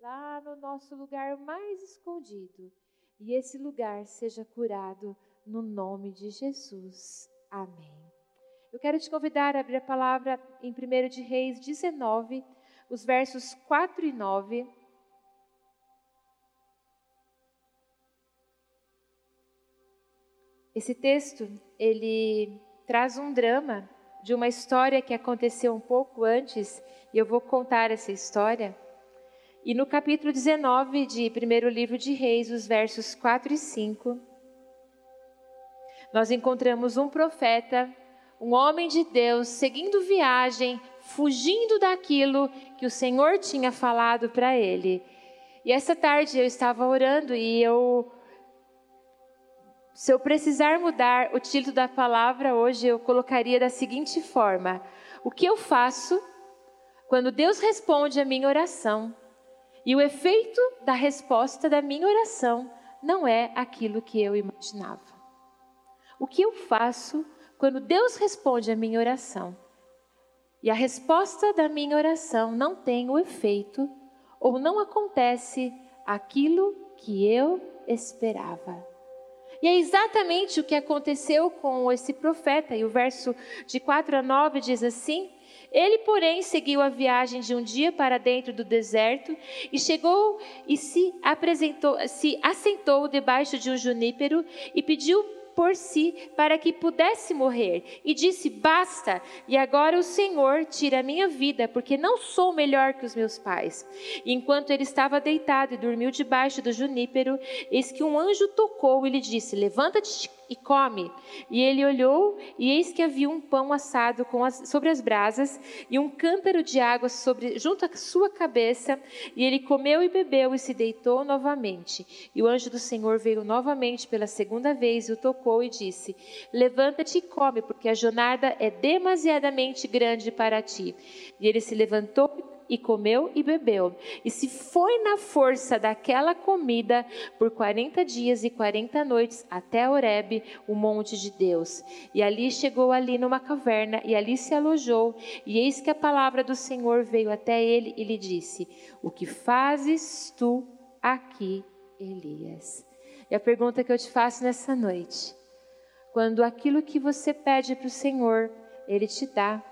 lá no nosso lugar mais escondido. E esse lugar seja curado no nome de Jesus. Amém. Eu quero te convidar a abrir a palavra em 1 de Reis 19, os versos 4 e 9. Esse texto, ele traz um drama de uma história que aconteceu um pouco antes, e eu vou contar essa história. E no capítulo 19 de primeiro livro de Reis, os versos 4 e 5, nós encontramos um profeta, um homem de Deus, seguindo viagem, fugindo daquilo que o Senhor tinha falado para ele. E essa tarde eu estava orando e eu se eu precisar mudar o título da palavra hoje, eu colocaria da seguinte forma: O que eu faço quando Deus responde a minha oração e o efeito da resposta da minha oração não é aquilo que eu imaginava? O que eu faço quando Deus responde a minha oração e a resposta da minha oração não tem o efeito ou não acontece aquilo que eu esperava? E é exatamente o que aconteceu com esse profeta. E o verso de 4 a 9 diz assim: Ele, porém, seguiu a viagem de um dia para dentro do deserto e chegou e se apresentou, se assentou debaixo de um junípero e pediu por si para que pudesse morrer. E disse: Basta, e agora o Senhor tira a minha vida, porque não sou melhor que os meus pais. E enquanto ele estava deitado e dormiu debaixo do junípero, eis que um anjo tocou e lhe disse: Levanta-te e come. E ele olhou, e eis que havia um pão assado as, sobre as brasas e um cântaro de água sobre, junto à sua cabeça. E ele comeu e bebeu e se deitou novamente. E o anjo do Senhor veio novamente pela segunda vez e o tocou e disse: Levanta-te e come, porque a jornada é demasiadamente grande para ti. E ele se levantou e comeu e bebeu. E se foi na força daquela comida por quarenta dias e quarenta noites até Horebe, o monte de Deus. E ali chegou ali numa caverna e ali se alojou. E eis que a palavra do Senhor veio até ele e lhe disse: O que fazes tu aqui, Elias? E a pergunta que eu te faço nessa noite: quando aquilo que você pede para o Senhor, Ele te dá,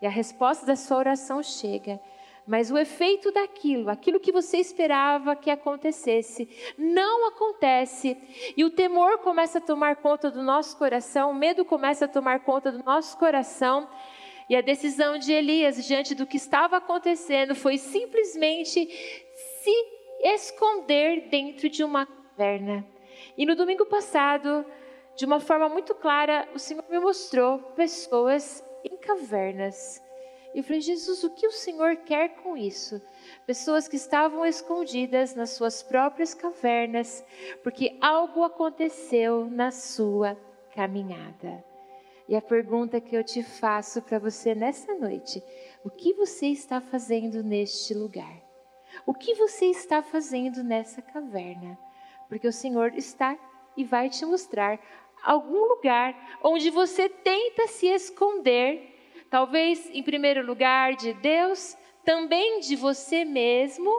e a resposta da sua oração chega, mas o efeito daquilo, aquilo que você esperava que acontecesse, não acontece. E o temor começa a tomar conta do nosso coração, o medo começa a tomar conta do nosso coração. E a decisão de Elias diante do que estava acontecendo foi simplesmente se esconder dentro de uma caverna. E no domingo passado, de uma forma muito clara, o Senhor me mostrou pessoas em cavernas e eu falei, Jesus, o que o Senhor quer com isso? Pessoas que estavam escondidas nas suas próprias cavernas, porque algo aconteceu na sua caminhada. E a pergunta que eu te faço para você nessa noite: o que você está fazendo neste lugar? O que você está fazendo nessa caverna? Porque o Senhor está e vai te mostrar algum lugar onde você tenta se esconder Talvez, em primeiro lugar, de Deus, também de você mesmo.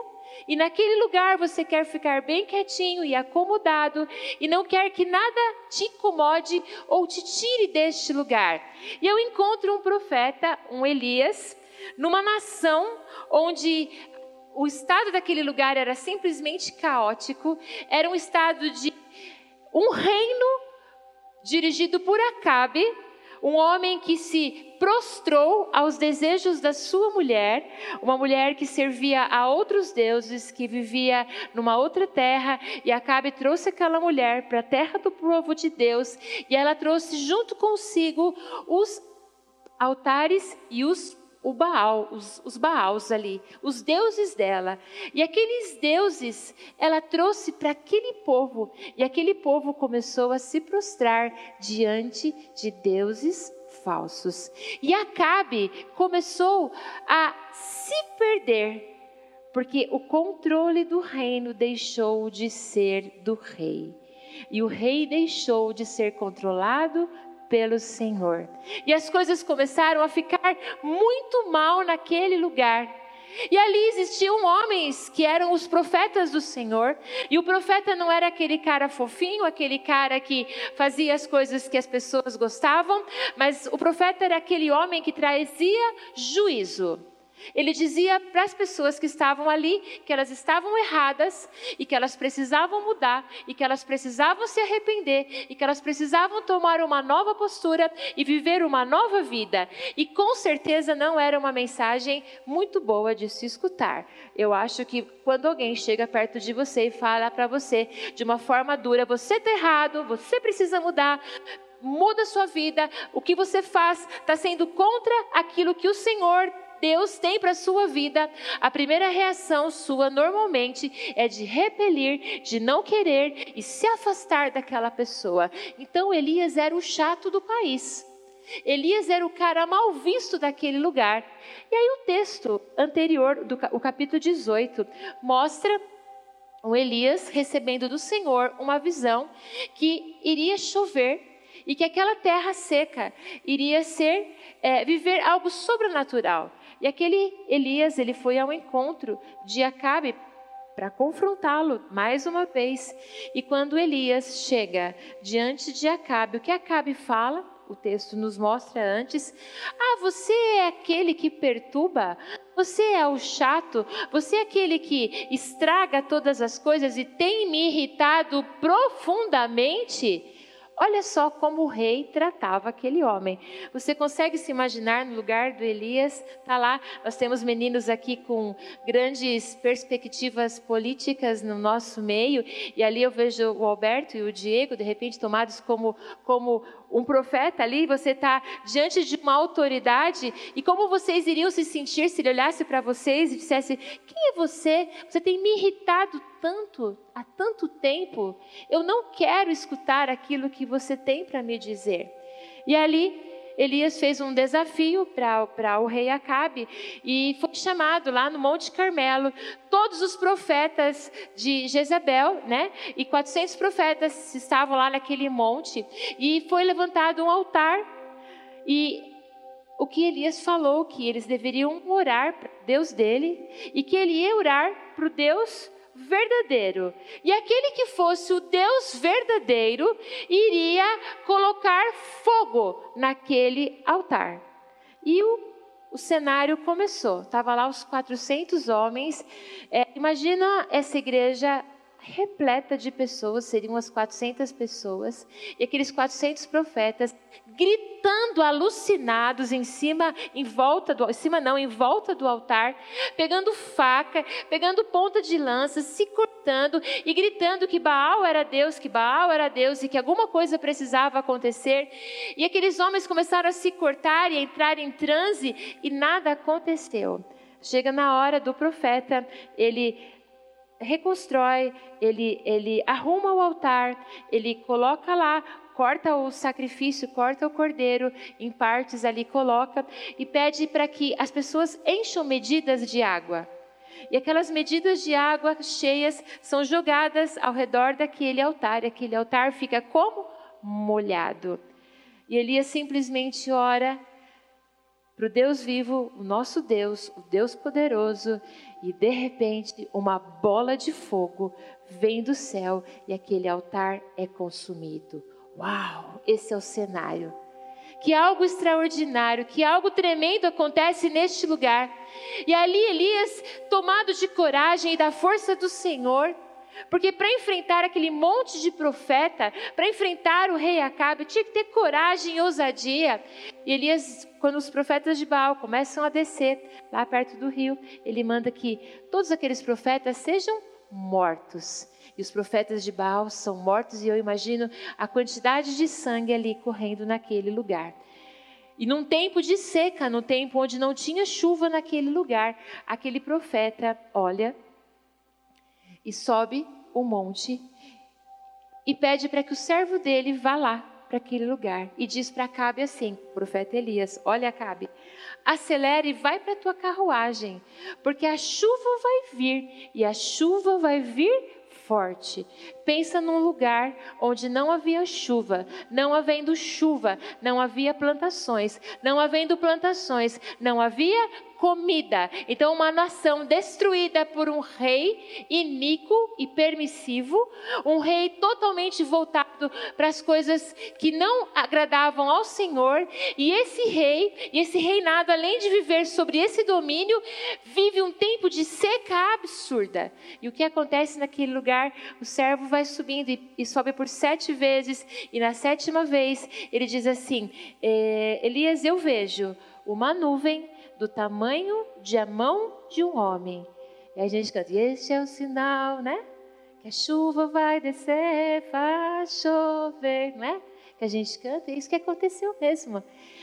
E naquele lugar você quer ficar bem quietinho e acomodado e não quer que nada te incomode ou te tire deste lugar. E eu encontro um profeta, um Elias, numa nação onde o estado daquele lugar era simplesmente caótico, era um estado de um reino dirigido por Acabe, um homem que se prostrou aos desejos da sua mulher, uma mulher que servia a outros deuses, que vivia numa outra terra, e Acabe trouxe aquela mulher para a terra do povo de Deus, e ela trouxe junto consigo os altares e os o Baal, os, os Baals ali, os deuses dela. E aqueles deuses ela trouxe para aquele povo, e aquele povo começou a se prostrar diante de deuses falsos. E Acabe começou a se perder, porque o controle do reino deixou de ser do rei. E o rei deixou de ser controlado pelo Senhor. E as coisas começaram a ficar muito mal naquele lugar. E ali existiam homens que eram os profetas do Senhor, e o profeta não era aquele cara fofinho, aquele cara que fazia as coisas que as pessoas gostavam, mas o profeta era aquele homem que trazia juízo. Ele dizia para as pessoas que estavam ali que elas estavam erradas e que elas precisavam mudar e que elas precisavam se arrepender e que elas precisavam tomar uma nova postura e viver uma nova vida. E com certeza não era uma mensagem muito boa de se escutar. Eu acho que quando alguém chega perto de você e fala para você de uma forma dura: você está errado, você precisa mudar muda a sua vida, o que você faz está sendo contra aquilo que o Senhor Deus tem para a sua vida, a primeira reação sua normalmente é de repelir, de não querer e se afastar daquela pessoa. Então Elias era o chato do país. Elias era o cara mal visto daquele lugar. E aí o texto anterior, do, o capítulo 18, mostra o Elias recebendo do Senhor uma visão que iria chover e que aquela terra seca iria ser é, viver algo sobrenatural. E aquele Elias, ele foi ao encontro de Acabe para confrontá-lo mais uma vez. E quando Elias chega diante de Acabe, o que Acabe fala? O texto nos mostra antes. Ah, você é aquele que perturba? Você é o chato? Você é aquele que estraga todas as coisas e tem me irritado profundamente? Olha só como o rei tratava aquele homem. Você consegue se imaginar no lugar do Elias? Tá lá, nós temos meninos aqui com grandes perspectivas políticas no nosso meio, e ali eu vejo o Alberto e o Diego, de repente tomados como como um profeta ali, você está diante de uma autoridade, e como vocês iriam se sentir se ele olhasse para vocês e dissesse: Quem é você? Você tem me irritado tanto, há tanto tempo, eu não quero escutar aquilo que você tem para me dizer. E ali Elias fez um desafio para o rei Acabe e foi chamado lá no Monte Carmelo todos os profetas de Jezabel, né? E 400 profetas estavam lá naquele monte e foi levantado um altar e o que Elias falou que eles deveriam orar para Deus dele e que ele ia orar para o Deus verdadeiro. E aquele que fosse o Deus verdadeiro iria colocar fogo naquele altar. E o, o cenário começou. Estava lá os 400 homens. É, imagina essa igreja repleta de pessoas, seriam as 400 pessoas, e aqueles 400 profetas gritando alucinados em cima, em volta do, em cima não, em volta do altar, pegando faca, pegando ponta de lança, se cortando e gritando que Baal era Deus, que Baal era Deus e que alguma coisa precisava acontecer. E aqueles homens começaram a se cortar e a entrar em transe e nada aconteceu. Chega na hora do profeta, ele reconstrói, ele, ele arruma o altar, ele coloca lá, corta o sacrifício, corta o cordeiro em partes ali, coloca e pede para que as pessoas encham medidas de água. E aquelas medidas de água cheias são jogadas ao redor daquele altar, e aquele altar fica como molhado. E Elias simplesmente ora para o Deus vivo, o nosso Deus, o Deus poderoso, e de repente uma bola de fogo vem do céu e aquele altar é consumido. Uau, esse é o cenário. Que algo extraordinário, que algo tremendo acontece neste lugar. E ali Elias, tomado de coragem e da força do Senhor, porque para enfrentar aquele monte de profeta, para enfrentar o rei Acabe, tinha que ter coragem e ousadia. E Elias, quando os profetas de Baal começam a descer lá perto do rio, ele manda que todos aqueles profetas sejam mortos. E os profetas de Baal são mortos, e eu imagino a quantidade de sangue ali correndo naquele lugar. E num tempo de seca, num tempo onde não tinha chuva naquele lugar, aquele profeta olha e sobe o monte e pede para que o servo dele vá lá para aquele lugar e diz para Acabe assim, profeta Elias, olha Acabe, acelere e vai para a tua carruagem, porque a chuva vai vir e a chuva vai vir forte. Pensa num lugar onde não havia chuva, não havendo chuva, não havia plantações, não havendo plantações, não havia comida. Então, uma nação destruída por um rei iníquo e permissivo, um rei totalmente voltado para as coisas que não agradavam ao Senhor. E esse rei, e esse reinado, além de viver sobre esse domínio, vive um tempo de seca absurda. E o que acontece naquele lugar? O servo vai subindo e, e sobe por sete vezes, e na sétima vez ele diz assim: eh, Elias, eu vejo uma nuvem do tamanho de a mão de um homem. E a gente canta, este é o sinal, né? Que a chuva vai descer, vai chover, não é? Que a gente canta, é isso que aconteceu mesmo.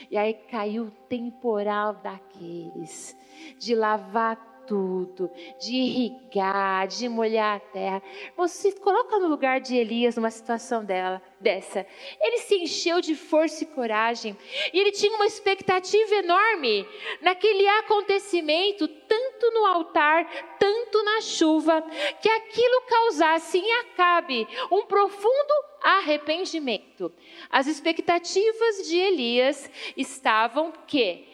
E aí caiu o temporal daqueles, de lavar tudo, de irrigar, de molhar a terra. Você coloca no lugar de Elias numa situação dela, dessa. Ele se encheu de força e coragem, e ele tinha uma expectativa enorme naquele acontecimento, tanto no altar, tanto na chuva, que aquilo causasse em Acabe um profundo arrependimento. As expectativas de Elias estavam que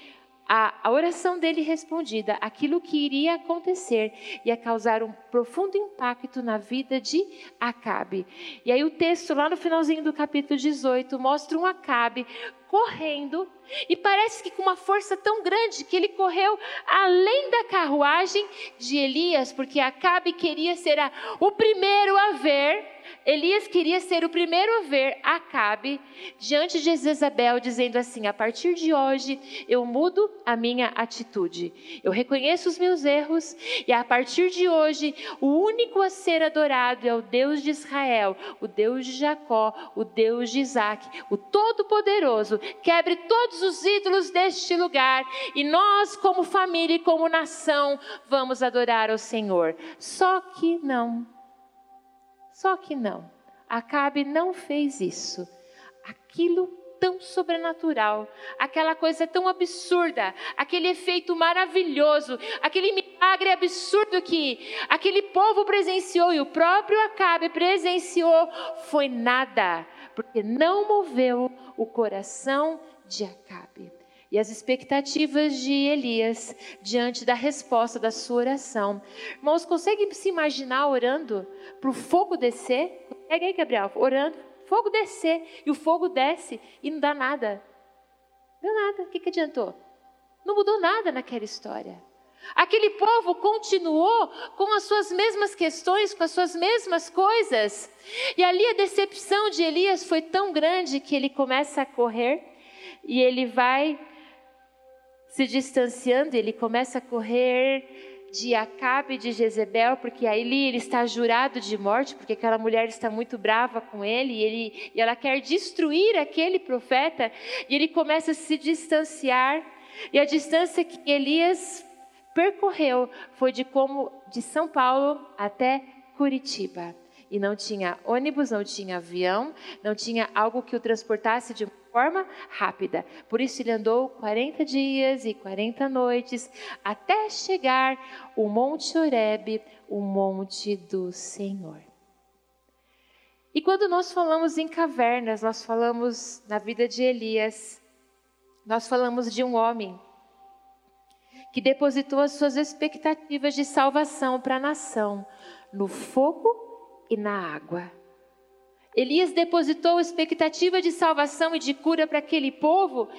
a, a oração dele respondida, aquilo que iria acontecer, ia causar um profundo impacto na vida de Acabe. E aí o texto lá no finalzinho do capítulo 18 mostra um Acabe correndo e parece que com uma força tão grande que ele correu além da carruagem de Elias, porque Acabe queria ser a, o primeiro a ver Elias queria ser o primeiro a ver Acabe diante de Jezabel, dizendo assim: a partir de hoje eu mudo a minha atitude. Eu reconheço os meus erros e a partir de hoje o único a ser adorado é o Deus de Israel, o Deus de Jacó, o Deus de Isaac, o Todo-Poderoso. Quebre todos os ídolos deste lugar e nós, como família e como nação, vamos adorar ao Senhor. Só que não. Só que não. Acabe não fez isso. Aquilo tão sobrenatural, aquela coisa tão absurda, aquele efeito maravilhoso, aquele milagre absurdo que aquele povo presenciou e o próprio Acabe presenciou, foi nada, porque não moveu o coração de Acabe. E as expectativas de Elias diante da resposta da sua oração. Irmãos, conseguem se imaginar orando para o fogo descer? Pega aí, Gabriel, orando, fogo descer, e o fogo desce e não dá nada. Não deu nada, o que, que adiantou? Não mudou nada naquela história. Aquele povo continuou com as suas mesmas questões, com as suas mesmas coisas. E ali a decepção de Elias foi tão grande que ele começa a correr e ele vai se distanciando, ele começa a correr de Acabe de Jezebel, porque aí ele está jurado de morte, porque aquela mulher está muito brava com ele e, ele e ela quer destruir aquele profeta, e ele começa a se distanciar, e a distância que Elias percorreu foi de como de São Paulo até Curitiba. E não tinha ônibus, não tinha avião, não tinha algo que o transportasse de forma rápida. Por isso ele andou 40 dias e 40 noites até chegar o Monte Horebe, o monte do Senhor. E quando nós falamos em cavernas, nós falamos na vida de Elias, nós falamos de um homem que depositou as suas expectativas de salvação para a nação no fogo e na água. Elias depositou expectativa de salvação e de cura para aquele povo,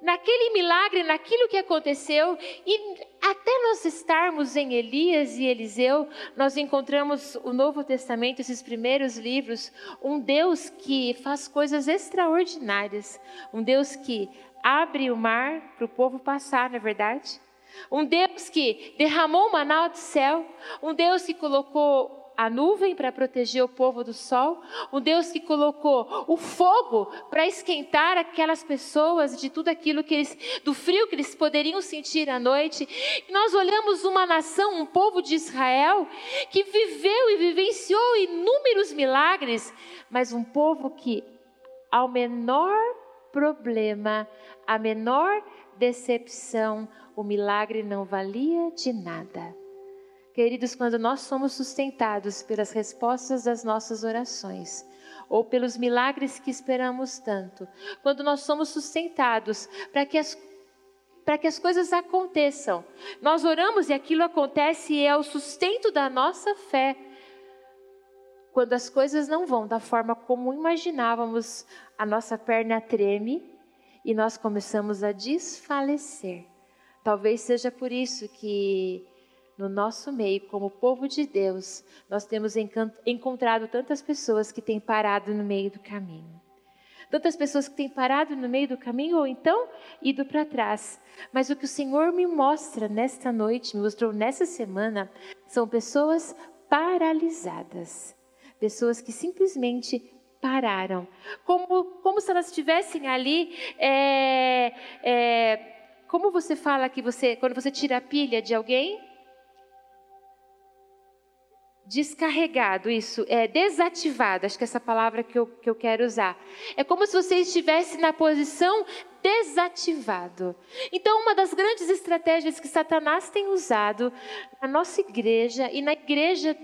naquele milagre, naquilo que aconteceu, e até nós estarmos em Elias e Eliseu, nós encontramos o Novo Testamento, esses primeiros livros, um Deus que faz coisas extraordinárias, um Deus que abre o mar para o povo passar, não é verdade? Um Deus que derramou maná do céu, um Deus que colocou a nuvem para proteger o povo do sol, um Deus que colocou o fogo para esquentar aquelas pessoas de tudo aquilo que eles, do frio que eles poderiam sentir à noite. Nós olhamos uma nação, um povo de Israel, que viveu e vivenciou inúmeros milagres, mas um povo que, ao menor problema, a menor decepção, o milagre não valia de nada. Queridos, quando nós somos sustentados pelas respostas das nossas orações, ou pelos milagres que esperamos tanto, quando nós somos sustentados para que as para que as coisas aconteçam. Nós oramos e aquilo acontece e é o sustento da nossa fé. Quando as coisas não vão da forma como imaginávamos, a nossa perna treme e nós começamos a desfalecer. Talvez seja por isso que no nosso meio, como povo de Deus, nós temos encontrado tantas pessoas que têm parado no meio do caminho. Tantas pessoas que têm parado no meio do caminho ou então ido para trás. Mas o que o Senhor me mostra nesta noite, me mostrou nessa semana, são pessoas paralisadas. Pessoas que simplesmente pararam. Como, como se elas estivessem ali. É, é, como você fala que você, quando você tira a pilha de alguém, descarregado, isso, é desativado, acho que é essa palavra que eu, que eu quero usar. É como se você estivesse na posição desativado. Então, uma das grandes estratégias que Satanás tem usado na nossa igreja e na igreja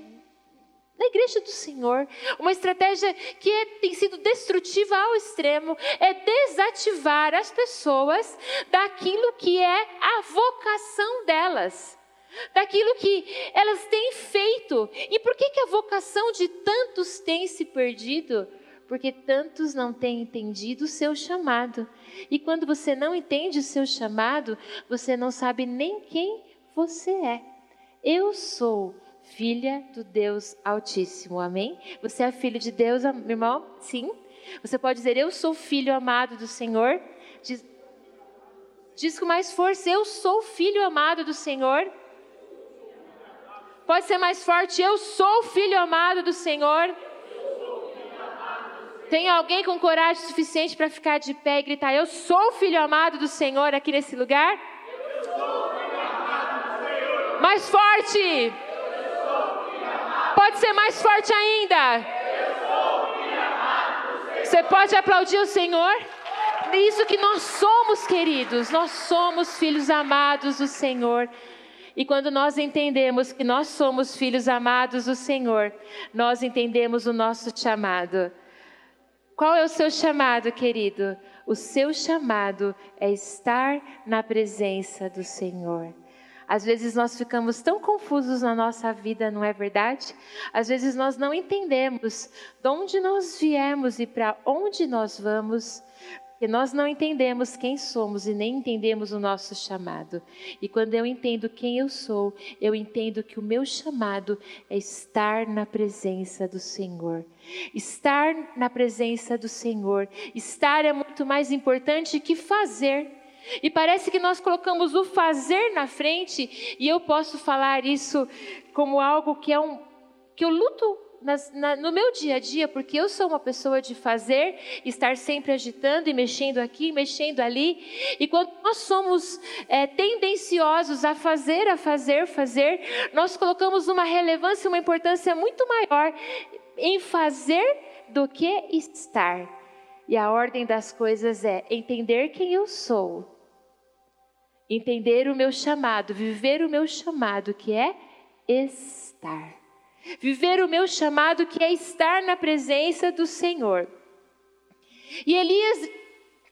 na igreja do Senhor, uma estratégia que é, tem sido destrutiva ao extremo é desativar as pessoas daquilo que é a vocação delas daquilo que elas têm feito. E por que, que a vocação de tantos tem se perdido? Porque tantos não têm entendido o seu chamado. E quando você não entende o seu chamado, você não sabe nem quem você é. Eu sou filha do Deus Altíssimo, amém? Você é filho de Deus, irmão? Sim. Você pode dizer, eu sou filho amado do Senhor. Diz, diz com mais força, eu sou filho amado do Senhor. Pode ser mais forte. Eu sou o filho amado do Senhor. Tem alguém com coragem suficiente para ficar de pé e gritar: Eu sou o filho amado do Senhor aqui nesse lugar? Mais forte. Pode ser mais forte ainda. Você pode aplaudir o Senhor? Isso que nós somos, queridos. Nós somos filhos amados do Senhor. E quando nós entendemos que nós somos filhos amados do Senhor, nós entendemos o nosso chamado. Qual é o seu chamado, querido? O seu chamado é estar na presença do Senhor. Às vezes nós ficamos tão confusos na nossa vida, não é verdade? Às vezes nós não entendemos de onde nós viemos e para onde nós vamos. Porque nós não entendemos quem somos e nem entendemos o nosso chamado. E quando eu entendo quem eu sou, eu entendo que o meu chamado é estar na presença do Senhor. Estar na presença do Senhor. Estar é muito mais importante que fazer. E parece que nós colocamos o fazer na frente, e eu posso falar isso como algo que é um que eu luto nas, na, no meu dia a dia, porque eu sou uma pessoa de fazer, estar sempre agitando e mexendo aqui, mexendo ali, e quando nós somos é, tendenciosos a fazer, a fazer, fazer, nós colocamos uma relevância, uma importância muito maior em fazer do que estar. E a ordem das coisas é entender quem eu sou, entender o meu chamado, viver o meu chamado, que é estar. Viver o meu chamado, que é estar na presença do Senhor. E Elias,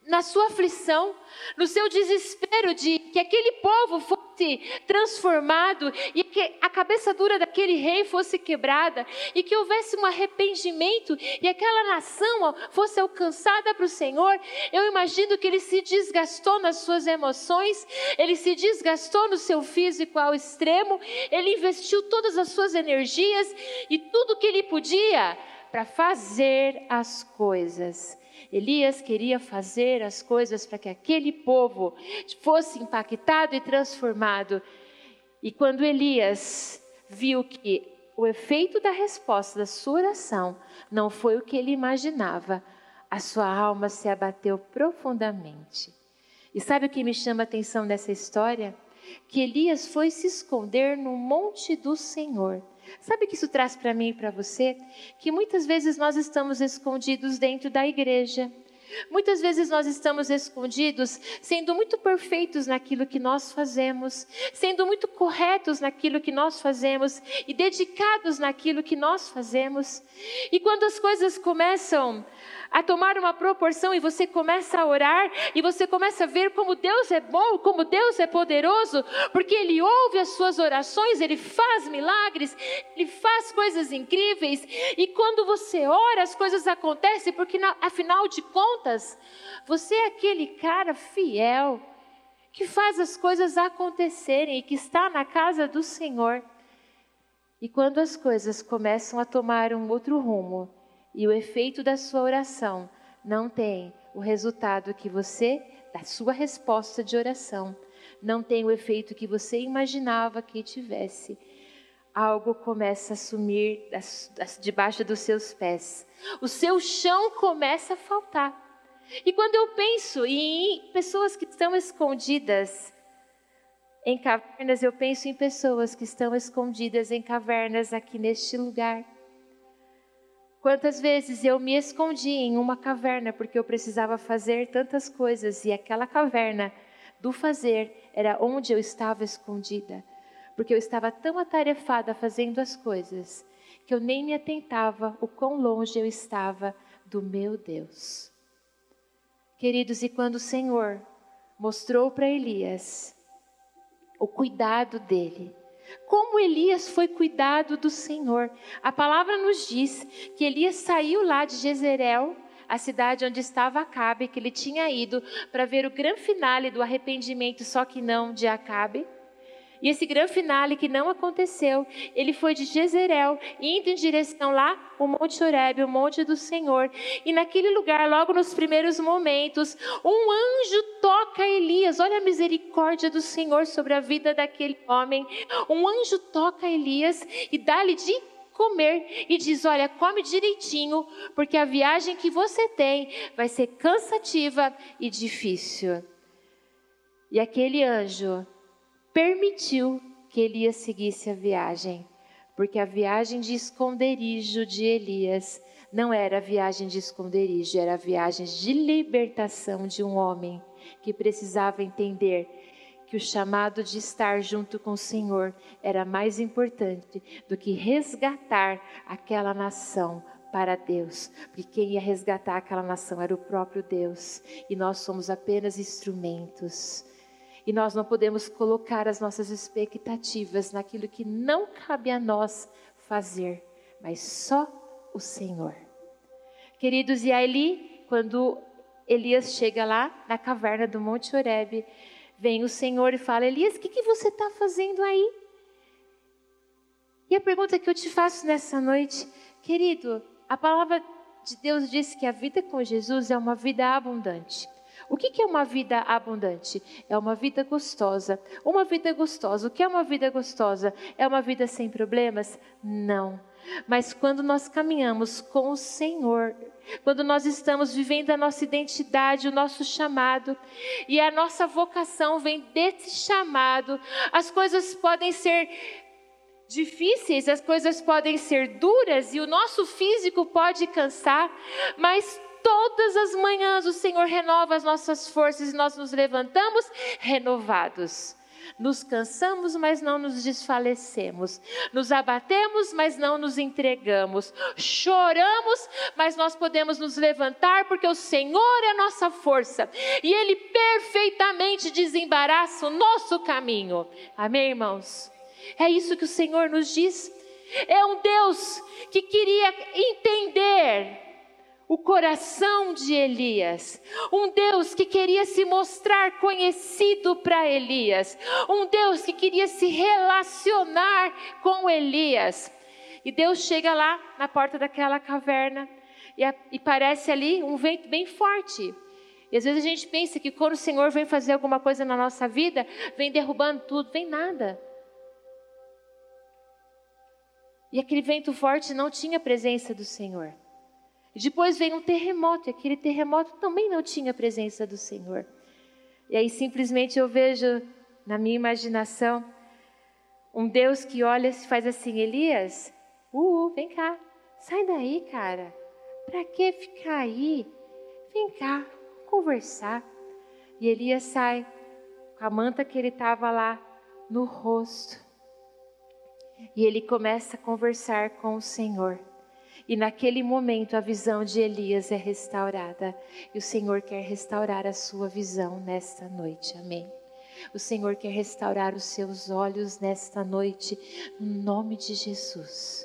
na sua aflição, no seu desespero de que aquele povo fosse transformado e que a cabeça dura daquele rei fosse quebrada e que houvesse um arrependimento e aquela nação fosse alcançada para o Senhor, eu imagino que ele se desgastou nas suas emoções, ele se desgastou no seu físico ao extremo, ele investiu todas as suas energias e tudo que ele podia para fazer as coisas Elias queria fazer as coisas para que aquele povo fosse impactado e transformado. E quando Elias viu que o efeito da resposta da sua oração não foi o que ele imaginava, a sua alma se abateu profundamente. E sabe o que me chama a atenção nessa história? Que Elias foi se esconder no monte do Senhor. Sabe o que isso traz para mim e para você? Que muitas vezes nós estamos escondidos dentro da igreja. Muitas vezes nós estamos escondidos, sendo muito perfeitos naquilo que nós fazemos, sendo muito corretos naquilo que nós fazemos e dedicados naquilo que nós fazemos. E quando as coisas começam a tomar uma proporção e você começa a orar e você começa a ver como Deus é bom, como Deus é poderoso, porque Ele ouve as suas orações, Ele faz milagres, Ele faz coisas incríveis. E quando você ora, as coisas acontecem, porque afinal de contas, você é aquele cara fiel que faz as coisas acontecerem e que está na casa do Senhor. E quando as coisas começam a tomar um outro rumo, e o efeito da sua oração não tem o resultado que você, da sua resposta de oração, não tem o efeito que você imaginava que tivesse. Algo começa a sumir debaixo dos seus pés. O seu chão começa a faltar. E quando eu penso em pessoas que estão escondidas em cavernas, eu penso em pessoas que estão escondidas em cavernas aqui neste lugar. Quantas vezes eu me escondi em uma caverna porque eu precisava fazer tantas coisas e aquela caverna do fazer era onde eu estava escondida, porque eu estava tão atarefada fazendo as coisas que eu nem me atentava o quão longe eu estava do meu Deus. Queridos, e quando o Senhor mostrou para Elias o cuidado dele, como Elias foi cuidado do Senhor. A palavra nos diz que Elias saiu lá de Jezreel, a cidade onde estava Acabe, que ele tinha ido para ver o grande finale do arrependimento, só que não de Acabe. E esse grande finale que não aconteceu, ele foi de Jezreel, indo em direção lá, o Monte Horebe, o Monte do Senhor. E naquele lugar, logo nos primeiros momentos, um anjo toca Elias. Olha a misericórdia do Senhor sobre a vida daquele homem. Um anjo toca Elias e dá-lhe de comer e diz: Olha, come direitinho, porque a viagem que você tem vai ser cansativa e difícil. E aquele anjo permitiu que Elias seguisse a viagem, porque a viagem de esconderijo de Elias não era a viagem de esconderijo, era a viagem de libertação de um homem que precisava entender que o chamado de estar junto com o Senhor era mais importante do que resgatar aquela nação para Deus, porque quem ia resgatar aquela nação era o próprio Deus, e nós somos apenas instrumentos. E nós não podemos colocar as nossas expectativas naquilo que não cabe a nós fazer, mas só o Senhor. Queridos, e ali, quando Elias chega lá na caverna do Monte Horebe, vem o Senhor e fala: Elias, o que, que você está fazendo aí? E a pergunta que eu te faço nessa noite, querido, a palavra de Deus diz que a vida com Jesus é uma vida abundante. O que é uma vida abundante? É uma vida gostosa. Uma vida gostosa. O que é uma vida gostosa? É uma vida sem problemas? Não. Mas quando nós caminhamos com o Senhor, quando nós estamos vivendo a nossa identidade, o nosso chamado, e a nossa vocação vem desse chamado, as coisas podem ser difíceis, as coisas podem ser duras e o nosso físico pode cansar, mas Todas as manhãs o Senhor renova as nossas forças e nós nos levantamos renovados. Nos cansamos, mas não nos desfalecemos. Nos abatemos, mas não nos entregamos. Choramos, mas nós podemos nos levantar, porque o Senhor é a nossa força e Ele perfeitamente desembaraça o nosso caminho. Amém, irmãos? É isso que o Senhor nos diz. É um Deus que queria entender o coração de Elias. Um Deus que queria se mostrar conhecido para Elias. Um Deus que queria se relacionar com Elias. E Deus chega lá na porta daquela caverna e, a, e parece ali um vento bem forte. E às vezes a gente pensa que quando o Senhor vem fazer alguma coisa na nossa vida, vem derrubando tudo, vem nada. E aquele vento forte não tinha presença do Senhor. Depois vem um terremoto, e aquele terremoto também não tinha a presença do Senhor. E aí simplesmente eu vejo na minha imaginação um Deus que olha e faz assim: Elias, uh, vem cá, sai daí, cara. Para que ficar aí Vem cá, conversar. E Elias sai com a manta que ele estava lá no rosto. E ele começa a conversar com o Senhor. E naquele momento a visão de Elias é restaurada. E o Senhor quer restaurar a sua visão nesta noite. Amém. O Senhor quer restaurar os seus olhos nesta noite, no nome de Jesus.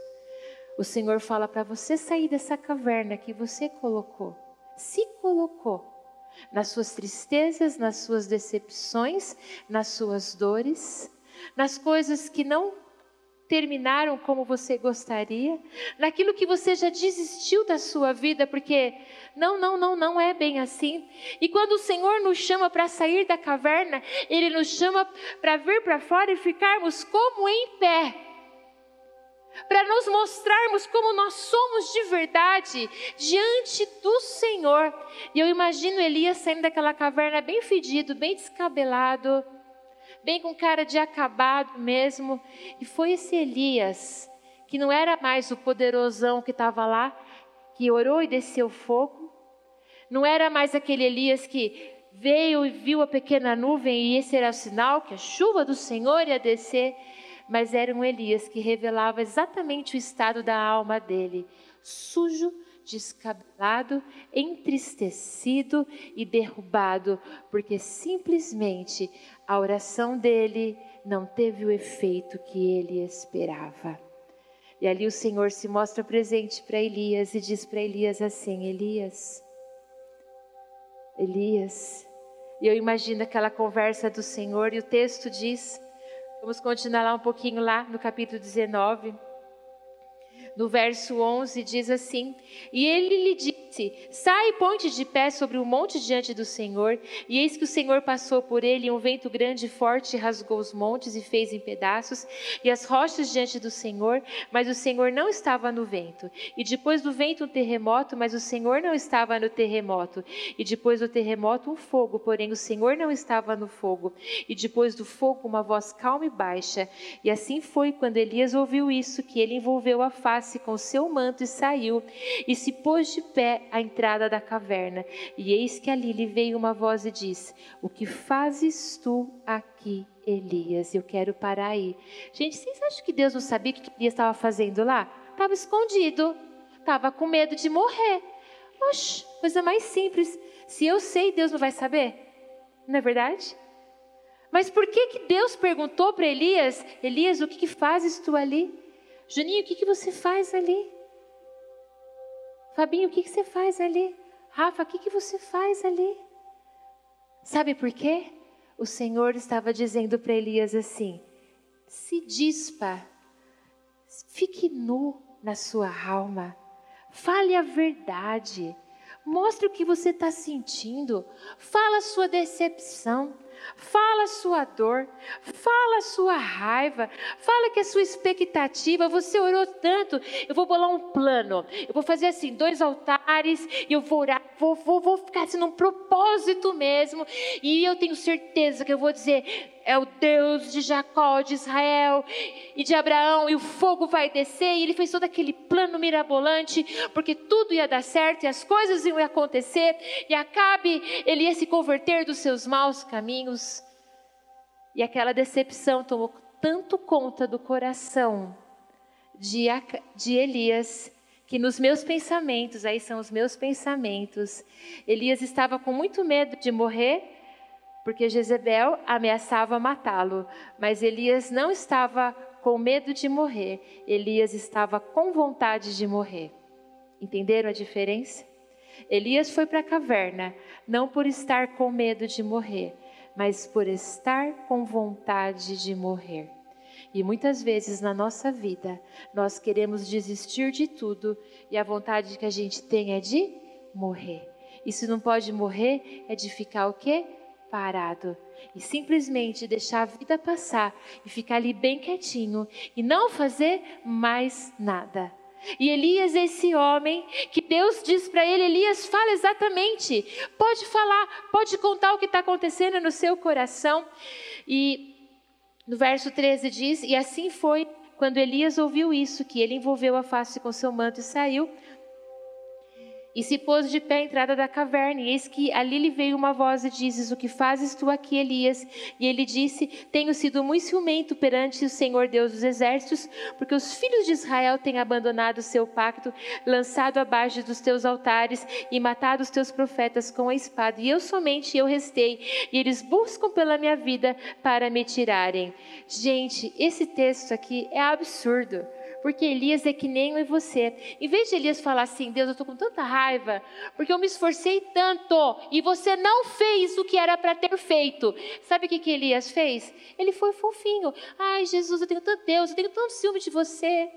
O Senhor fala para você sair dessa caverna que você colocou, se colocou, nas suas tristezas, nas suas decepções, nas suas dores, nas coisas que não terminaram como você gostaria, naquilo que você já desistiu da sua vida, porque não, não, não, não é bem assim. E quando o Senhor nos chama para sair da caverna, Ele nos chama para vir para fora e ficarmos como em pé. Para nos mostrarmos como nós somos de verdade diante do Senhor. E eu imagino Elias saindo daquela caverna bem fedido, bem descabelado, bem com cara de acabado mesmo. E foi esse Elias, que não era mais o poderosão que estava lá, que orou e desceu fogo. Não era mais aquele Elias que veio e viu a pequena nuvem e esse era o sinal que a chuva do Senhor ia descer. Mas era um Elias que revelava exatamente o estado da alma dele, sujo, descabelado, entristecido e derrubado, porque simplesmente a oração dele não teve o efeito que ele esperava. E ali o Senhor se mostra presente para Elias e diz para Elias assim: Elias, Elias. E eu imagino aquela conversa do Senhor e o texto diz, vamos continuar lá um pouquinho lá no capítulo 19 no verso 11 diz assim: E ele lhe disse: Sai e ponte de pé sobre o monte diante do Senhor. E eis que o Senhor passou por ele, e um vento grande e forte rasgou os montes e fez em pedaços, e as rochas diante do Senhor, mas o Senhor não estava no vento. E depois do vento um terremoto, mas o Senhor não estava no terremoto. E depois do terremoto um fogo, porém o Senhor não estava no fogo. E depois do fogo uma voz calma e baixa. E assim foi quando Elias ouviu isso, que ele envolveu a face com seu manto e saiu, e se pôs de pé à entrada da caverna. E eis que ali lhe veio uma voz e disse: O que fazes tu aqui, Elias? Eu quero parar aí. Gente, vocês acham que Deus não sabia o que Elias estava fazendo lá? Estava escondido, estava com medo de morrer. Oxe, coisa mais simples. Se eu sei, Deus não vai saber? Não é verdade? Mas por que, que Deus perguntou para Elias: Elias, o que, que fazes tu ali? Juninho, o que, que você faz ali? Fabinho, o que, que você faz ali? Rafa, o que, que você faz ali? Sabe por quê? O Senhor estava dizendo para Elias assim: se dispa, fique nu na sua alma, fale a verdade, mostre o que você está sentindo, fala a sua decepção, Fala a sua dor, fala a sua raiva, fala que a sua expectativa, você orou tanto, eu vou bolar um plano, eu vou fazer assim, dois altares, e eu vou orar, vou, vou, vou ficar assim num propósito mesmo, e eu tenho certeza que eu vou dizer, é o Deus de Jacó, de Israel e de Abraão, e o fogo vai descer. E ele fez todo aquele plano mirabolante, porque tudo ia dar certo e as coisas iam acontecer, e Acabe ele ia se converter dos seus maus caminhos. E aquela decepção tomou tanto conta do coração de, de Elias, que nos meus pensamentos, aí são os meus pensamentos, Elias estava com muito medo de morrer porque Jezebel ameaçava matá-lo, mas Elias não estava com medo de morrer, Elias estava com vontade de morrer. Entenderam a diferença? Elias foi para a caverna, não por estar com medo de morrer, mas por estar com vontade de morrer. E muitas vezes na nossa vida, nós queremos desistir de tudo e a vontade que a gente tem é de morrer. E se não pode morrer, é de ficar o quê? Parado e simplesmente deixar a vida passar e ficar ali bem quietinho e não fazer mais nada. E Elias é esse homem que Deus diz para ele: Elias, fala exatamente, pode falar, pode contar o que está acontecendo no seu coração. E no verso 13 diz: E assim foi quando Elias ouviu isso, que ele envolveu a face com seu manto e saiu. E se pôs de pé à entrada da caverna, e eis que ali lhe veio uma voz e dizes: O que fazes tu aqui, Elias? E ele disse: Tenho sido muito ciumento perante o Senhor Deus dos exércitos, porque os filhos de Israel têm abandonado o seu pacto, lançado abaixo dos teus altares e matado os teus profetas com a espada. E eu somente eu restei, e eles buscam pela minha vida para me tirarem. Gente, esse texto aqui é absurdo. Porque Elias é que nem eu e você. Em vez de Elias falar assim, Deus, eu estou com tanta raiva, porque eu me esforcei tanto e você não fez o que era para ter feito. Sabe o que, que Elias fez? Ele foi fofinho. Ai, Jesus, eu tenho tanto Deus, eu tenho tanto ciúme de você.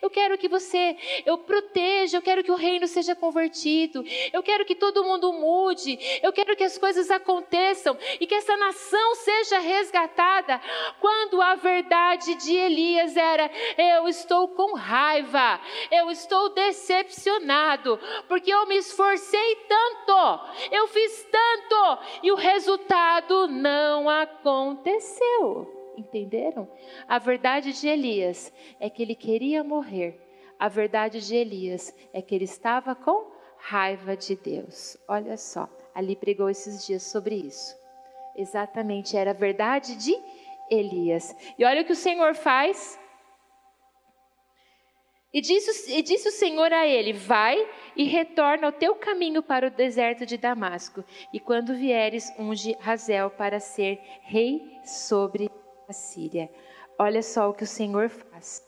Eu quero que você, eu proteja, eu quero que o reino seja convertido, eu quero que todo mundo mude, eu quero que as coisas aconteçam e que essa nação seja resgatada. Quando a verdade de Elias era: eu estou com raiva, eu estou decepcionado, porque eu me esforcei tanto, eu fiz tanto e o resultado não aconteceu. Entenderam? A verdade de Elias é que ele queria morrer. A verdade de Elias é que ele estava com raiva de Deus. Olha só, ali pregou esses dias sobre isso. Exatamente, era a verdade de Elias. E olha o que o Senhor faz. E disse, e disse o Senhor a ele: Vai e retorna ao teu caminho para o deserto de Damasco. E quando vieres, unge Razel para ser rei sobre Síria. Olha só o que o Senhor faz.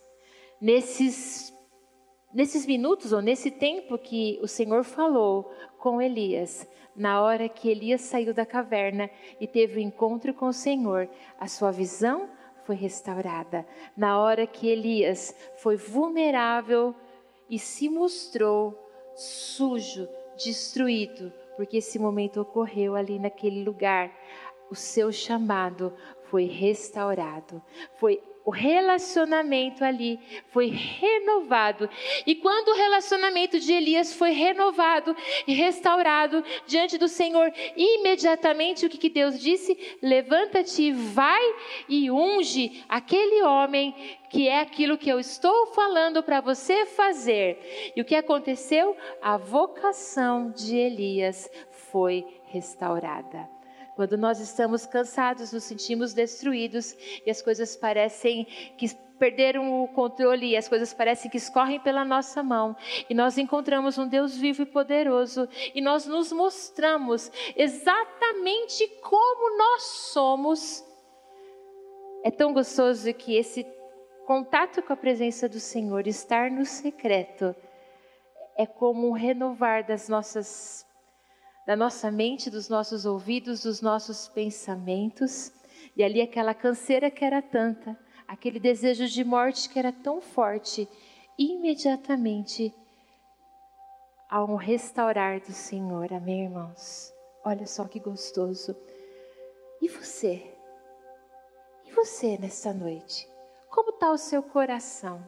Nesses, nesses minutos, ou nesse tempo que o Senhor falou com Elias, na hora que Elias saiu da caverna e teve o um encontro com o Senhor, a sua visão foi restaurada. Na hora que Elias foi vulnerável e se mostrou sujo, destruído, porque esse momento ocorreu ali naquele lugar, o seu chamado foi restaurado, foi o relacionamento ali foi renovado. E quando o relacionamento de Elias foi renovado e restaurado diante do Senhor, imediatamente o que, que Deus disse? Levanta-te, vai e unge aquele homem que é aquilo que eu estou falando para você fazer. E o que aconteceu? A vocação de Elias foi restaurada. Quando nós estamos cansados, nos sentimos destruídos e as coisas parecem que perderam o controle e as coisas parecem que escorrem pela nossa mão. E nós encontramos um Deus vivo e poderoso e nós nos mostramos exatamente como nós somos. É tão gostoso que esse contato com a presença do Senhor, estar no secreto, é como um renovar das nossas da nossa mente, dos nossos ouvidos, dos nossos pensamentos. E ali aquela canseira que era tanta, aquele desejo de morte que era tão forte, imediatamente há um restaurar do Senhor, amém, irmãos? Olha só que gostoso. E você? E você nessa noite? Como está o seu coração?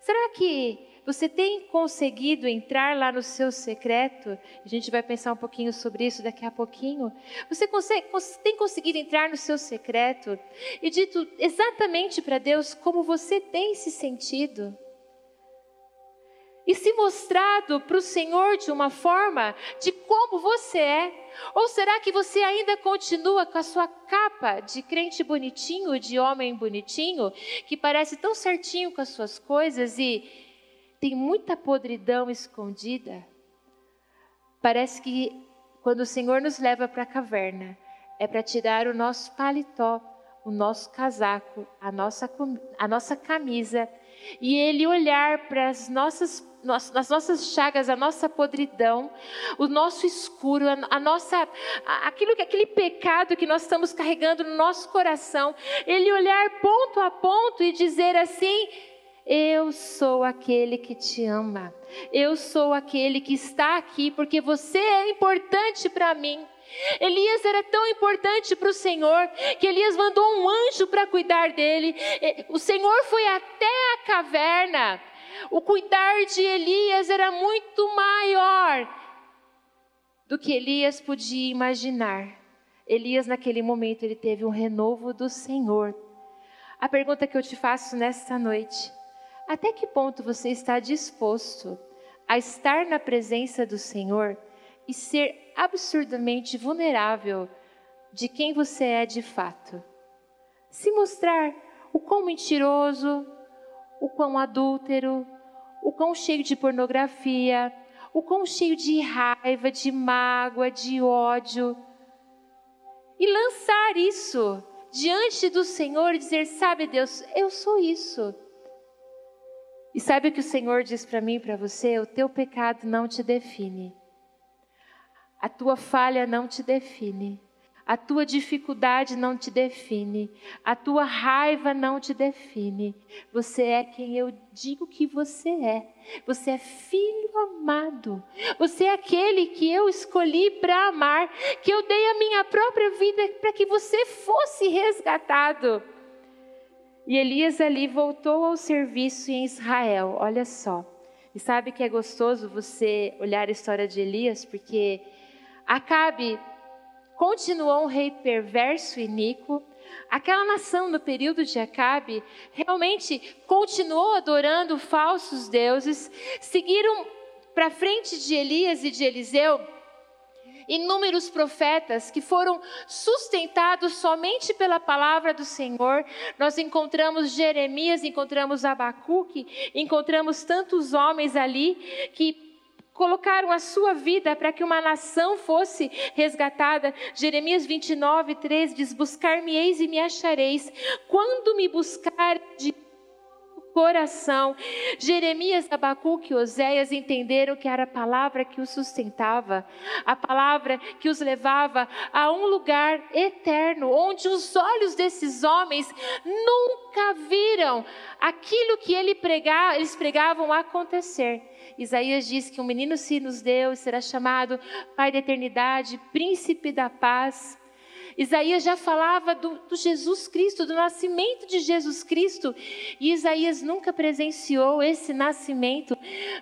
Será que você tem conseguido entrar lá no seu secreto? A gente vai pensar um pouquinho sobre isso daqui a pouquinho. Você consegue, tem conseguido entrar no seu secreto e dito exatamente para Deus como você tem se sentido? E se mostrado para o Senhor de uma forma de como você é? Ou será que você ainda continua com a sua capa de crente bonitinho, de homem bonitinho, que parece tão certinho com as suas coisas e tem muita podridão escondida. Parece que quando o Senhor nos leva para a caverna, é para tirar o nosso paletó, o nosso casaco, a nossa, a nossa camisa, e Ele olhar para as nossas nas nossas chagas, a nossa podridão, o nosso escuro, a, a nossa, aquilo, aquele pecado que nós estamos carregando no nosso coração, Ele olhar ponto a ponto e dizer assim: eu sou aquele que te ama. Eu sou aquele que está aqui porque você é importante para mim. Elias era tão importante para o Senhor que Elias mandou um anjo para cuidar dele. O Senhor foi até a caverna. O cuidar de Elias era muito maior do que Elias podia imaginar. Elias, naquele momento, ele teve um renovo do Senhor. A pergunta que eu te faço nesta noite até que ponto você está disposto a estar na presença do Senhor e ser absurdamente vulnerável de quem você é de fato. Se mostrar o quão mentiroso, o quão adúltero, o quão cheio de pornografia, o quão cheio de raiva, de mágoa, de ódio. E lançar isso diante do Senhor e dizer: Sabe, Deus, eu sou isso. E sabe o que o Senhor diz para mim e para você? O teu pecado não te define. A tua falha não te define. A tua dificuldade não te define, a tua raiva não te define. Você é quem eu digo que você é. Você é filho amado. Você é aquele que eu escolhi para amar, que eu dei a minha própria vida para que você fosse resgatado. E Elias ali voltou ao serviço em Israel. Olha só. E sabe que é gostoso você olhar a história de Elias, porque Acabe continuou um rei perverso e iníquo. Aquela nação no período de Acabe realmente continuou adorando falsos deuses, seguiram para frente de Elias e de Eliseu inúmeros profetas que foram sustentados somente pela palavra do Senhor. Nós encontramos Jeremias, encontramos Abacuque, encontramos tantos homens ali que colocaram a sua vida para que uma nação fosse resgatada. Jeremias 29, 3 diz: Buscar-me-eis e me achareis, quando me buscar de coração. Jeremias, Abacuque e Oséias entenderam que era a palavra que os sustentava, a palavra que os levava a um lugar eterno, onde os olhos desses homens nunca viram aquilo que ele pregava, eles pregavam acontecer. Isaías diz que um menino se nos deu e será chamado Pai da eternidade, Príncipe da paz. Isaías já falava do, do, Jesus Cristo, do nascimento de Jesus Cristo, e Isaías nunca presenciou esse nascimento,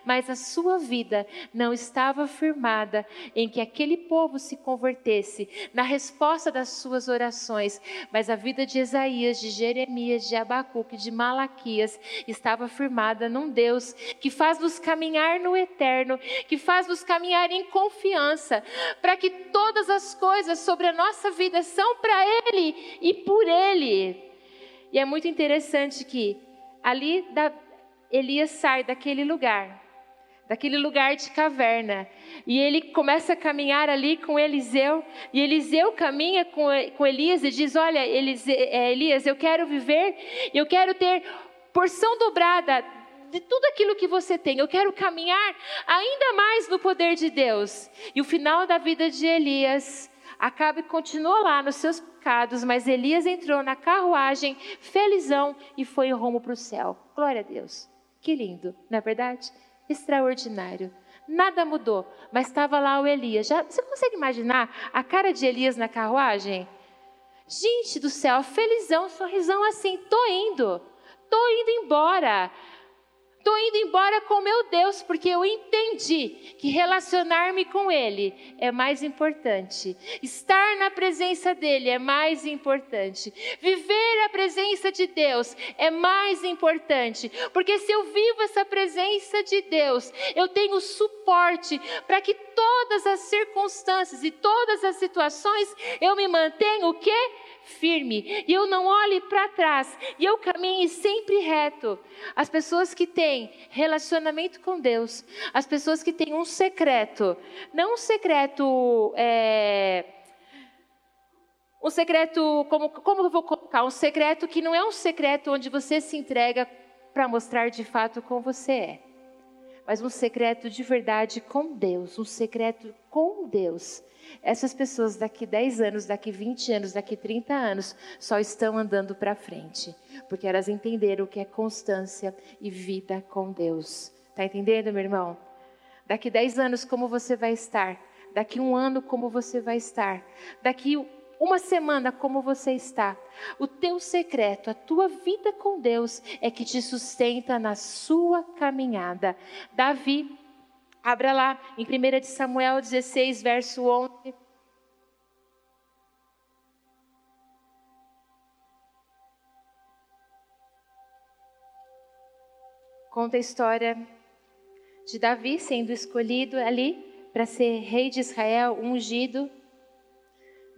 mas a sua vida não estava firmada em que aquele povo se convertesse na resposta das suas orações, mas a vida de Isaías, de Jeremias, de Abacuque, de Malaquias estava firmada num Deus que faz-nos caminhar no eterno, que faz-nos caminhar em confiança, para que todas as coisas sobre a nossa vida são para Ele e por Ele. E é muito interessante que ali da, Elias sai daquele lugar, daquele lugar de caverna, e ele começa a caminhar ali com Eliseu, e Eliseu caminha com, com Elias e diz: Olha, é, Elias, eu quero viver, eu quero ter porção dobrada de tudo aquilo que você tem. Eu quero caminhar ainda mais no poder de Deus. E o final da vida de Elias Acabe continuou lá nos seus pecados, mas Elias entrou na carruagem, felizão, e foi rumo para o céu. Glória a Deus. Que lindo, não é verdade? Extraordinário. Nada mudou, mas estava lá o Elias. Já, você consegue imaginar a cara de Elias na carruagem? Gente do céu, felizão, sorrisão assim, tô indo, tô indo embora. Estou indo embora com meu Deus, porque eu entendi que relacionar-me com Ele é mais importante. Estar na presença dEle é mais importante. Viver a presença de Deus é mais importante. Porque se eu vivo essa presença de Deus, eu tenho suporte para que todas as circunstâncias e todas as situações eu me mantenha o quê? Firme, e eu não olhe para trás, e eu caminhe sempre reto. As pessoas que têm relacionamento com Deus, as pessoas que têm um secreto, não um secreto. É, um secreto, como, como eu vou colocar? Um secreto que não é um secreto onde você se entrega para mostrar de fato como você é mas um secreto de verdade com Deus, um secreto com Deus. Essas pessoas daqui 10 anos, daqui 20 anos, daqui 30 anos só estão andando para frente, porque elas entenderam o que é constância e vida com Deus. Tá entendendo, meu irmão? Daqui 10 anos como você vai estar? Daqui um ano como você vai estar? Daqui uma semana como você está. O teu secreto, a tua vida com Deus é que te sustenta na sua caminhada. Davi Abra lá em 1 Samuel 16, verso 11. Conta a história de Davi sendo escolhido ali para ser rei de Israel, ungido.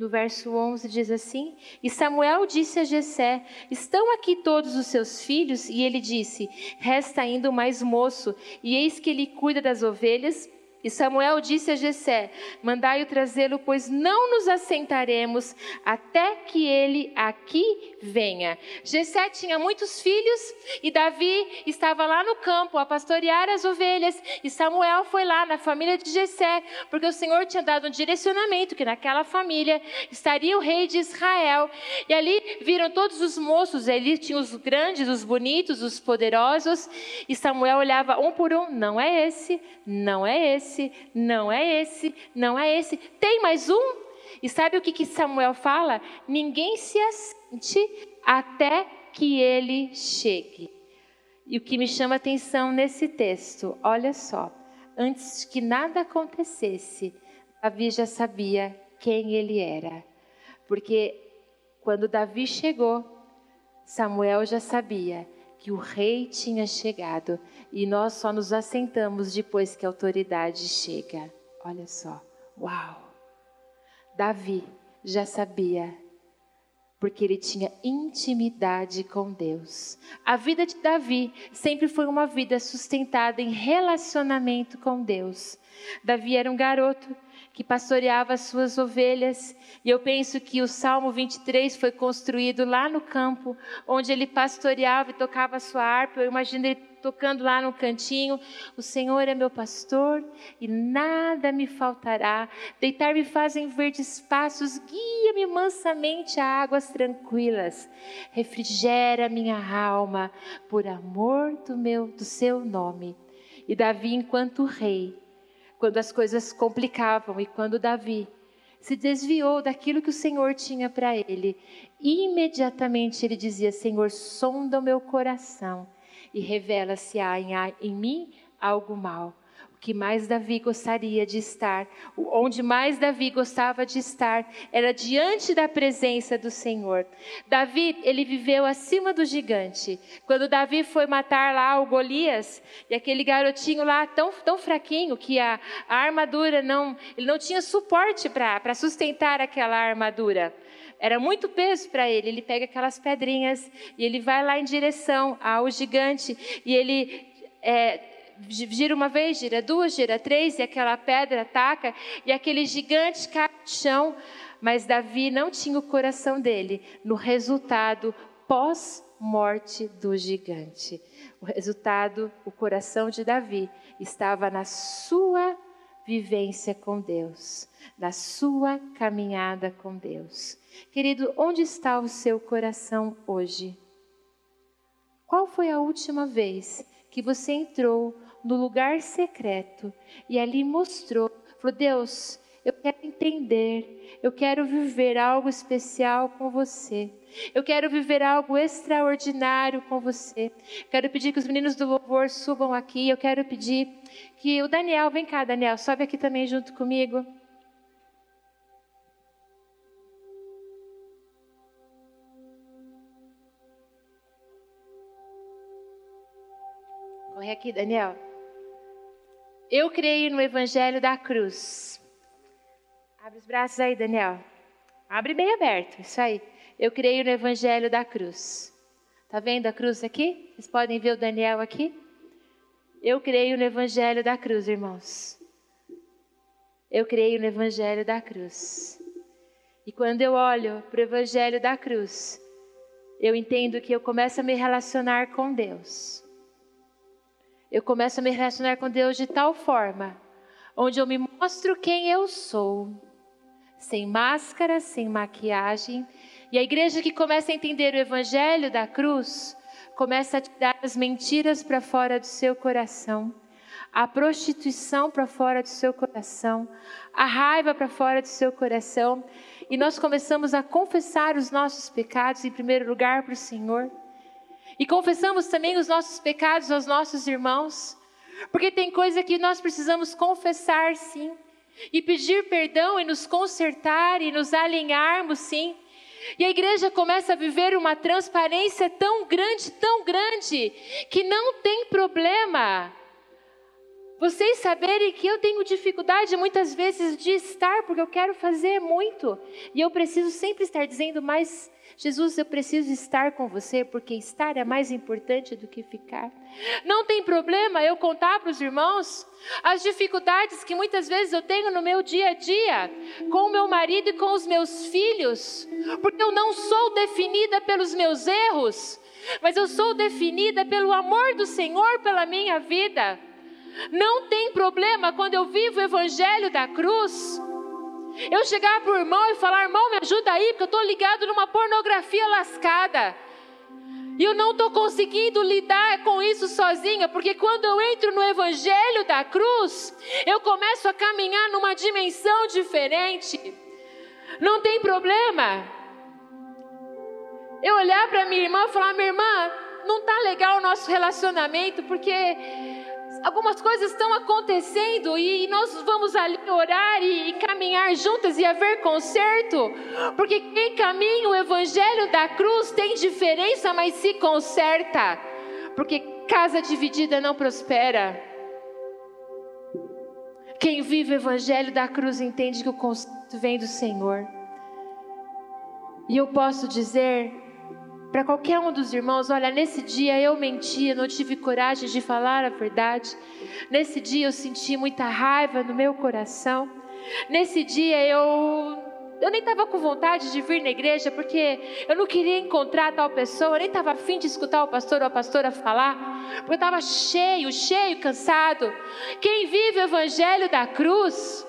No verso 11 diz assim: E Samuel disse a Jessé: Estão aqui todos os seus filhos? E ele disse: Resta ainda o mais moço, e eis que ele cuida das ovelhas e Samuel disse a Jessé: Mandai-o trazê-lo, pois não nos assentaremos até que ele aqui venha. Jessé tinha muitos filhos e Davi estava lá no campo a pastorear as ovelhas, e Samuel foi lá na família de Jessé, porque o Senhor tinha dado um direcionamento que naquela família estaria o rei de Israel. E ali viram todos os moços, ali tinha os grandes, os bonitos, os poderosos, e Samuel olhava um por um, não é esse, não é esse esse, não é esse, não é esse. Tem mais um? E sabe o que, que Samuel fala? Ninguém se assente até que ele chegue. E o que me chama atenção nesse texto, olha só, antes que nada acontecesse, Davi já sabia quem ele era. Porque quando Davi chegou, Samuel já sabia que o rei tinha chegado e nós só nos assentamos depois que a autoridade chega. Olha só, uau! Davi já sabia, porque ele tinha intimidade com Deus. A vida de Davi sempre foi uma vida sustentada em relacionamento com Deus. Davi era um garoto que pastoreava as suas ovelhas. E eu penso que o Salmo 23 foi construído lá no campo, onde ele pastoreava e tocava sua harpa. Eu imagino ele tocando lá no cantinho: O Senhor é meu pastor e nada me faltará. Deitar-me fazem verdes passos, guia-me mansamente a águas tranquilas. Refrigera minha alma por amor do meu do seu nome. E Davi, enquanto rei, quando as coisas complicavam e quando Davi se desviou daquilo que o Senhor tinha para ele, imediatamente ele dizia: Senhor, sonda o meu coração e revela se há em, mim algo mal que mais Davi gostaria de estar, onde mais Davi gostava de estar, era diante da presença do Senhor. Davi, ele viveu acima do gigante. Quando Davi foi matar lá o Golias, e aquele garotinho lá tão, tão fraquinho que a, a armadura não, ele não tinha suporte para sustentar aquela armadura. Era muito peso para ele. Ele pega aquelas pedrinhas e ele vai lá em direção ao gigante e ele é, gira uma vez, gira duas, gira três, e aquela pedra ataca, e aquele gigante cai no chão. Mas Davi não tinha o coração dele no resultado pós-morte do gigante. O resultado, o coração de Davi estava na sua vivência com Deus, na sua caminhada com Deus. Querido, onde está o seu coração hoje? Qual foi a última vez que você entrou no lugar secreto e ali mostrou, falou: Deus, eu quero entender, eu quero viver algo especial com você. Eu quero viver algo extraordinário com você. Quero pedir que os meninos do louvor subam aqui. Eu quero pedir que o Daniel, vem cá, Daniel, sobe aqui também junto comigo. Corre aqui, Daniel. Eu creio no Evangelho da cruz. Abre os braços aí, Daniel. Abre bem aberto, isso aí. Eu creio no Evangelho da cruz. Tá vendo a cruz aqui? Vocês podem ver o Daniel aqui? Eu creio no Evangelho da cruz, irmãos. Eu creio no Evangelho da cruz. E quando eu olho para o Evangelho da cruz, eu entendo que eu começo a me relacionar com Deus eu começo a me relacionar com Deus de tal forma, onde eu me mostro quem eu sou, sem máscara, sem maquiagem, e a igreja que começa a entender o evangelho da cruz, começa a tirar as mentiras para fora do seu coração, a prostituição para fora do seu coração, a raiva para fora do seu coração, e nós começamos a confessar os nossos pecados em primeiro lugar para o Senhor. E confessamos também os nossos pecados aos nossos irmãos, porque tem coisa que nós precisamos confessar sim, e pedir perdão e nos consertar e nos alinharmos sim. E a igreja começa a viver uma transparência tão grande, tão grande, que não tem problema Vocês saberem que eu tenho dificuldade muitas vezes de estar, porque eu quero fazer muito. E eu preciso sempre estar dizendo, mas Jesus, eu preciso estar com você, porque estar é mais importante do que ficar. Não tem problema eu contar para os irmãos as dificuldades que muitas vezes eu tenho no meu dia a dia, com o meu marido e com os meus filhos, porque eu não sou definida pelos meus erros, mas eu sou definida pelo amor do Senhor pela minha vida. Não tem problema quando eu vivo o evangelho da cruz. Eu chegar para o irmão e falar: irmão, me ajuda aí, porque eu estou ligado numa pornografia lascada. E eu não estou conseguindo lidar com isso sozinha, porque quando eu entro no Evangelho da cruz, eu começo a caminhar numa dimensão diferente. Não tem problema. Eu olhar para minha irmã e falar: minha irmã, não está legal o nosso relacionamento, porque algumas coisas estão acontecendo e nós vamos ali orar e, caminhar juntas e haver conserto, porque quem caminha o evangelho da cruz tem diferença, mas se conserta, porque casa dividida não prospera. Quem vive o evangelho da cruz entende que o conserto vem do Senhor. E eu posso dizer para qualquer um dos irmãos: olha, nesse dia eu menti, não tive coragem de falar a verdade. Nesse dia eu senti muita raiva no meu coração. Nesse dia eu eu nem estava com vontade de vir na igreja porque eu não queria encontrar tal pessoa, eu nem estava afim de escutar o pastor ou a pastora falar, porque eu estava cheio, cheio, cansado. Quem vive o evangelho da cruz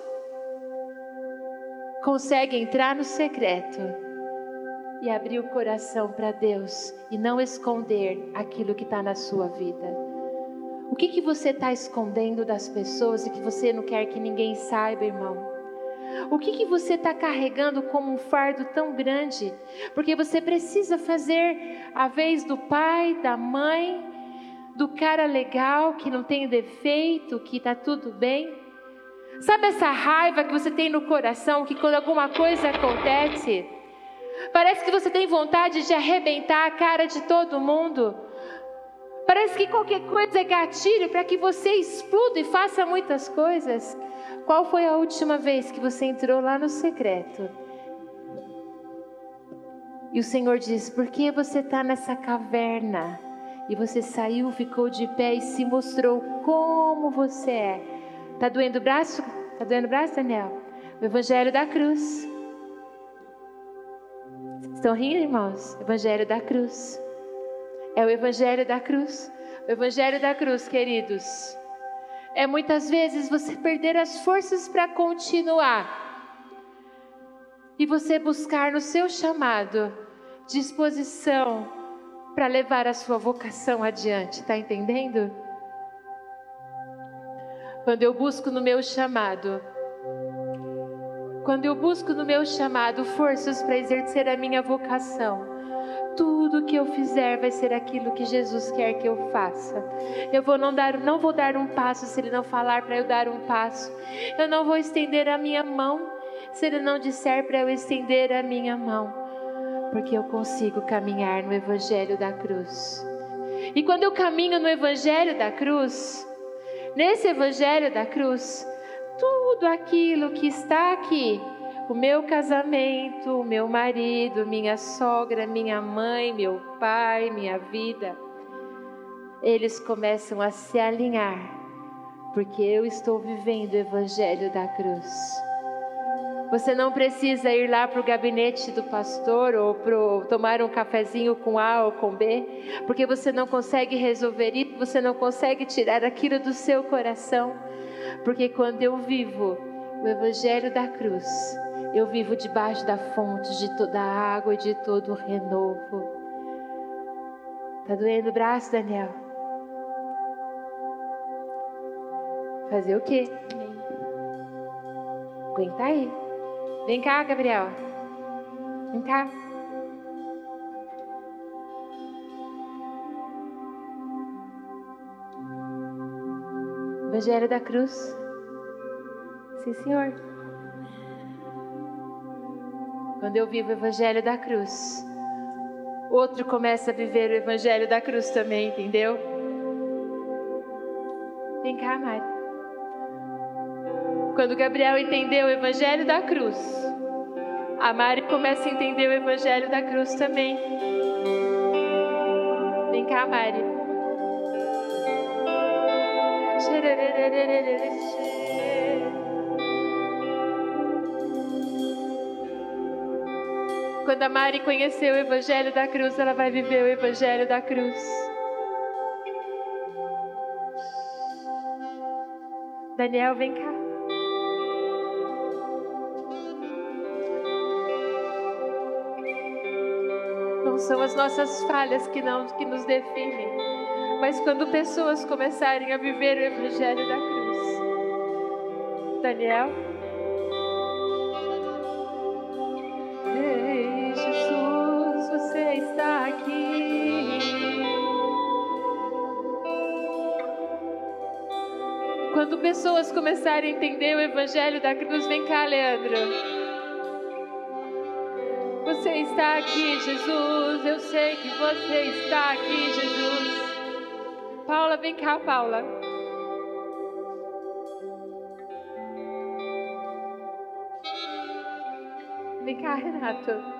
consegue entrar no secreto e abrir o coração para Deus e não esconder aquilo que está na sua vida. O que, que você está escondendo das pessoas e que você não quer que ninguém saiba, irmão? O que, que você está carregando como um fardo tão grande? Porque você precisa fazer a vez do pai, da mãe, do cara legal que não tem defeito, que está tudo bem. Sabe essa raiva que você tem no coração que quando alguma coisa acontece, Parece que você tem vontade de arrebentar a cara de todo mundo. Parece que qualquer coisa é gatilho para que você exploda e faça muitas coisas. Qual foi a última vez que você entrou lá no secreto? E o Senhor diz: Por que você está nessa caverna? E você saiu, ficou de pé e se mostrou como você é. Tá doendo o braço? Tá doendo o braço, Daniel? O Evangelho da Cruz. Estão rindo, irmãos? Evangelho da cruz. É o Evangelho da cruz. O Evangelho da cruz, queridos. É muitas vezes você perder as forças para continuar. E você buscar no seu chamado disposição para levar a sua vocação adiante. Está entendendo? Quando eu busco no meu chamado quando eu busco no meu chamado forças para exercer a minha vocação, tudo que eu fizer vai ser aquilo que Jesus quer que eu faça. Eu vou não dar, não vou dar um passo se ele não falar para eu dar um passo. Eu não vou estender a minha mão se ele não disser para eu estender a minha mão, porque eu consigo caminhar no evangelho da cruz. E quando eu caminho no evangelho da cruz, nesse evangelho da cruz, tudo aquilo que está aqui, o meu casamento, o meu marido, minha sogra, minha mãe, meu pai, minha vida, eles começam a se alinhar, porque eu estou vivendo o Evangelho da cruz. Você não precisa ir lá para o gabinete do pastor ou pro, tomar um cafezinho com A ou com B, porque você não consegue resolver isso, você não consegue tirar aquilo do seu coração. Porque quando eu vivo o Evangelho da cruz, eu vivo debaixo da fonte de toda a água e de todo o renovo. Tá doendo o braço, Daniel? Fazer o quê? Aguenta aí. Vem cá, Gabriel. Vem cá. Evangelho da Cruz. Sim, Senhor. Quando eu vivo o Evangelho da Cruz, outro começa a viver o Evangelho da Cruz também, entendeu? Vem cá, Mari. Quando Gabriel entendeu o evangelho da cruz, a Mari começa a entender o evangelho da cruz também. Vem cá, Mari. Quando a Mari conheceu o Evangelho da cruz, ela vai viver o Evangelho da cruz. Daniel, vem cá. Não são as nossas falhas que não que nos definem, mas quando pessoas começarem a viver o Evangelho da cruz. Daniel. Quando pessoas começarem a entender o Evangelho da cruz, vem cá, Leandro. Você está aqui, Jesus. Eu sei que você está aqui, Jesus. Paula, vem cá, Paula. Vem cá, Renato.